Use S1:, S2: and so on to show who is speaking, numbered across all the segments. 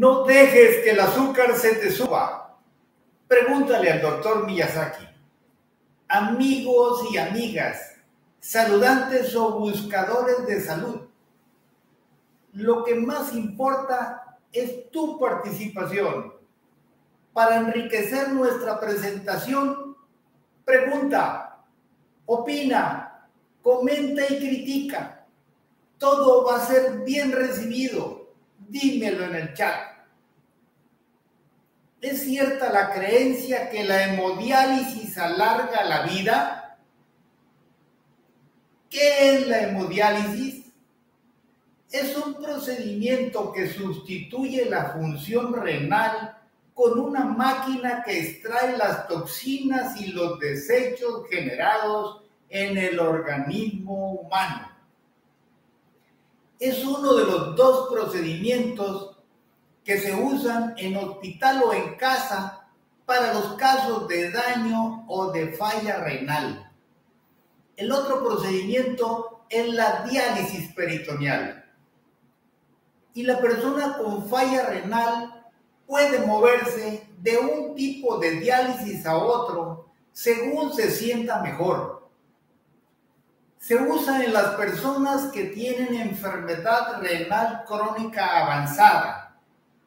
S1: No dejes que el azúcar se te suba. Pregúntale al doctor Miyazaki. Amigos y amigas, saludantes o buscadores de salud, lo que más importa es tu participación. Para enriquecer nuestra presentación, pregunta, opina, comenta y critica. Todo va a ser bien recibido. Dímelo en el chat. ¿Es cierta la creencia que la hemodiálisis alarga la vida? ¿Qué es la hemodiálisis? Es un procedimiento que sustituye la función renal con una máquina que extrae las toxinas y los desechos generados en el organismo humano. Es uno de los dos procedimientos que se usan en hospital o en casa para los casos de daño o de falla renal. El otro procedimiento es la diálisis peritoneal. Y la persona con falla renal puede moverse de un tipo de diálisis a otro según se sienta mejor. Se usa en las personas que tienen enfermedad renal crónica avanzada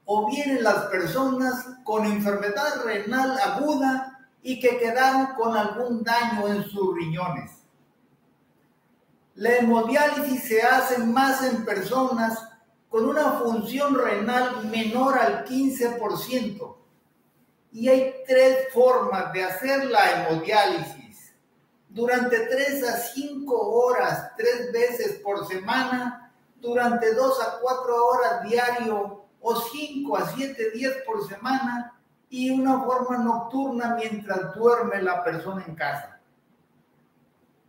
S1: o bien en las personas con enfermedad renal aguda y que quedaron con algún daño en sus riñones. La hemodiálisis se hace más en personas con una función renal menor al 15%. Y hay tres formas de hacer la hemodiálisis. Durante 3 a 5 horas, tres veces por semana, durante 2 a 4 horas diario o 5 a 7 días por semana y una forma nocturna mientras duerme la persona en casa.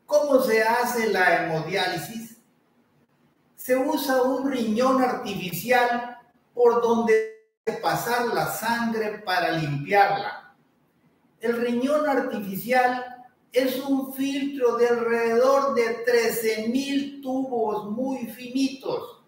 S1: ¿Cómo se hace la hemodiálisis? Se usa un riñón artificial por donde pasar la sangre para limpiarla. El riñón artificial es un filtro de alrededor de 13.000 tubos muy finitos.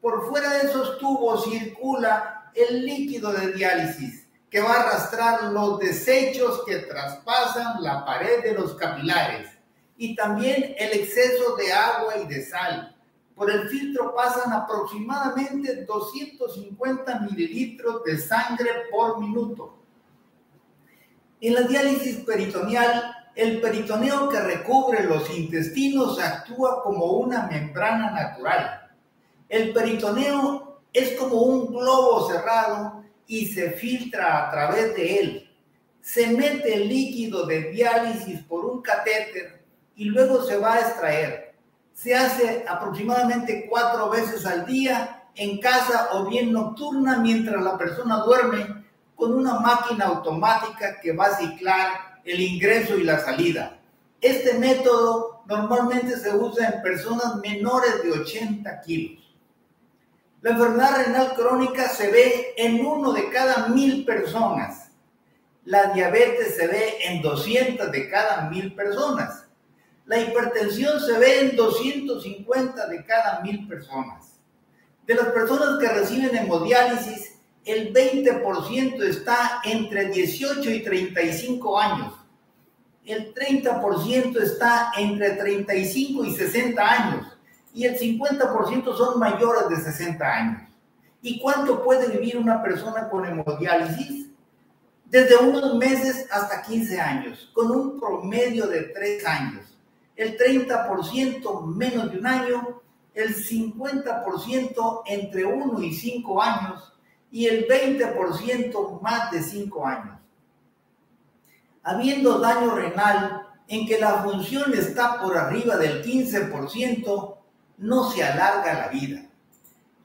S1: Por fuera de esos tubos circula el líquido de diálisis que va a arrastrar los desechos que traspasan la pared de los capilares y también el exceso de agua y de sal. Por el filtro pasan aproximadamente 250 mililitros de sangre por minuto. En la diálisis peritoneal, el peritoneo que recubre los intestinos actúa como una membrana natural. El peritoneo es como un globo cerrado y se filtra a través de él. Se mete el líquido de diálisis por un catéter y luego se va a extraer. Se hace aproximadamente cuatro veces al día en casa o bien nocturna mientras la persona duerme con una máquina automática que va a ciclar el ingreso y la salida. Este método normalmente se usa en personas menores de 80 kilos. La enfermedad renal crónica se ve en uno de cada mil personas. La diabetes se ve en 200 de cada mil personas. La hipertensión se ve en 250 de cada mil personas. De las personas que reciben hemodiálisis, el 20% está entre 18 y 35 años. El 30% está entre 35 y 60 años. Y el 50% son mayores de 60 años. ¿Y cuánto puede vivir una persona con hemodiálisis? Desde unos meses hasta 15 años, con un promedio de 3 años el 30% menos de un año, el 50% entre 1 y 5 años y el 20% más de 5 años. Habiendo daño renal en que la función está por arriba del 15%, no se alarga la vida.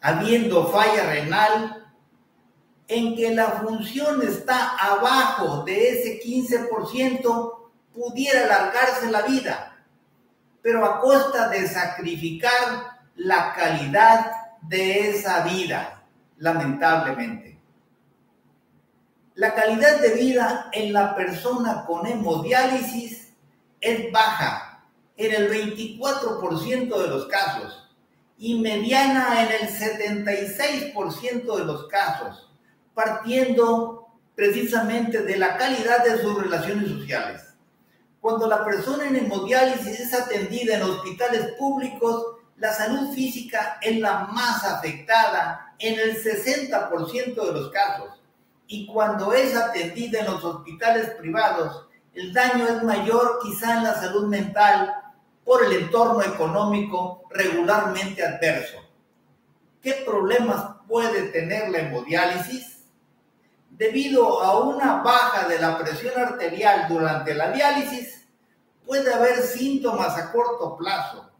S1: Habiendo falla renal en que la función está abajo de ese 15%, pudiera alargarse la vida pero a costa de sacrificar la calidad de esa vida, lamentablemente. La calidad de vida en la persona con hemodiálisis es baja en el 24% de los casos y mediana en el 76% de los casos. partiendo precisamente de la calidad de sus relaciones sociales. Cuando la persona en hemodiálisis es atendida en hospitales públicos, la salud física es la más afectada en el 60% de los casos. Y cuando es atendida en los hospitales privados, el daño es mayor quizá en la salud mental por el entorno económico regularmente adverso. ¿Qué problemas puede tener la hemodiálisis? Debido a una baja de la presión arterial durante la diálisis, puede haber síntomas a corto plazo.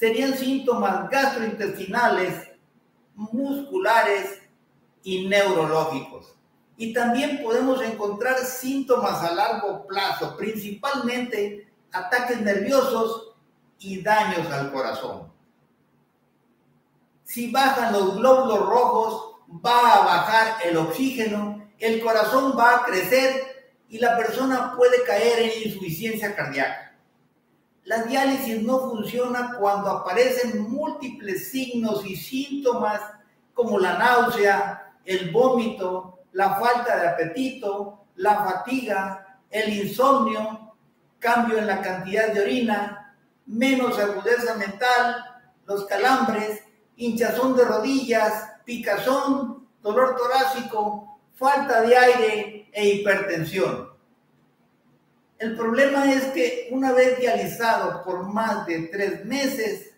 S1: Serían síntomas gastrointestinales, musculares y neurológicos. Y también podemos encontrar síntomas a largo plazo, principalmente ataques nerviosos y daños al corazón. Si bajan los glóbulos rojos, va a bajar el oxígeno, el corazón va a crecer y la persona puede caer en insuficiencia cardíaca. La diálisis no funciona cuando aparecen múltiples signos y síntomas como la náusea, el vómito, la falta de apetito, la fatiga, el insomnio, cambio en la cantidad de orina, menos agudeza mental, los calambres, hinchazón de rodillas, picazón, dolor torácico, falta de aire e hipertensión. El problema es que una vez dializado por más de tres meses,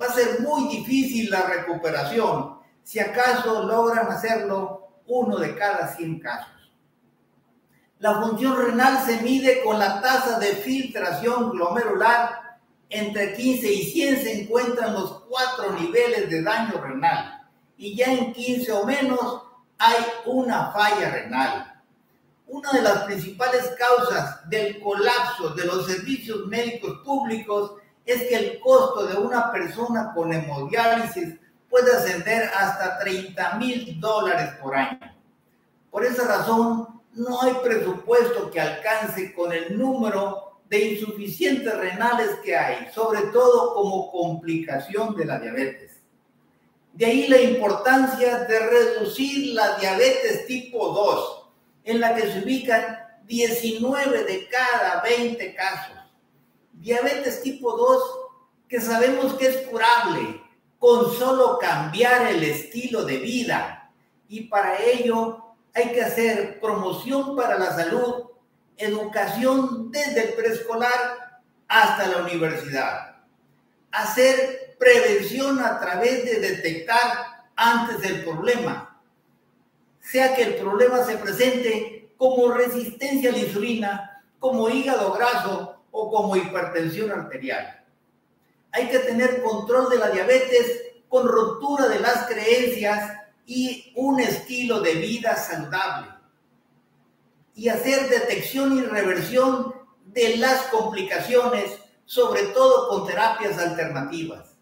S1: va a ser muy difícil la recuperación, si acaso logran hacerlo uno de cada 100 casos. La función renal se mide con la tasa de filtración glomerular. Entre 15 y 100 se encuentran los cuatro niveles de daño renal y ya en 15 o menos hay una falla renal. Una de las principales causas del colapso de los servicios médicos públicos es que el costo de una persona con hemodiálisis puede ascender hasta 30 mil dólares por año. Por esa razón, no hay presupuesto que alcance con el número de insuficientes renales que hay, sobre todo como complicación de la diabetes. De ahí la importancia de reducir la diabetes tipo 2 en la que se ubican 19 de cada 20 casos. Diabetes tipo 2, que sabemos que es curable con solo cambiar el estilo de vida. Y para ello hay que hacer promoción para la salud, educación desde el preescolar hasta la universidad. Hacer prevención a través de detectar antes del problema sea que el problema se presente como resistencia a la insulina, como hígado graso o como hipertensión arterial. Hay que tener control de la diabetes con ruptura de las creencias y un estilo de vida saludable. Y hacer detección y reversión de las complicaciones, sobre todo con terapias alternativas.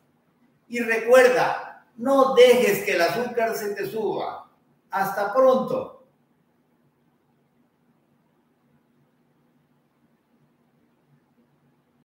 S1: Y recuerda, no dejes que el azúcar se te suba hasta pronto.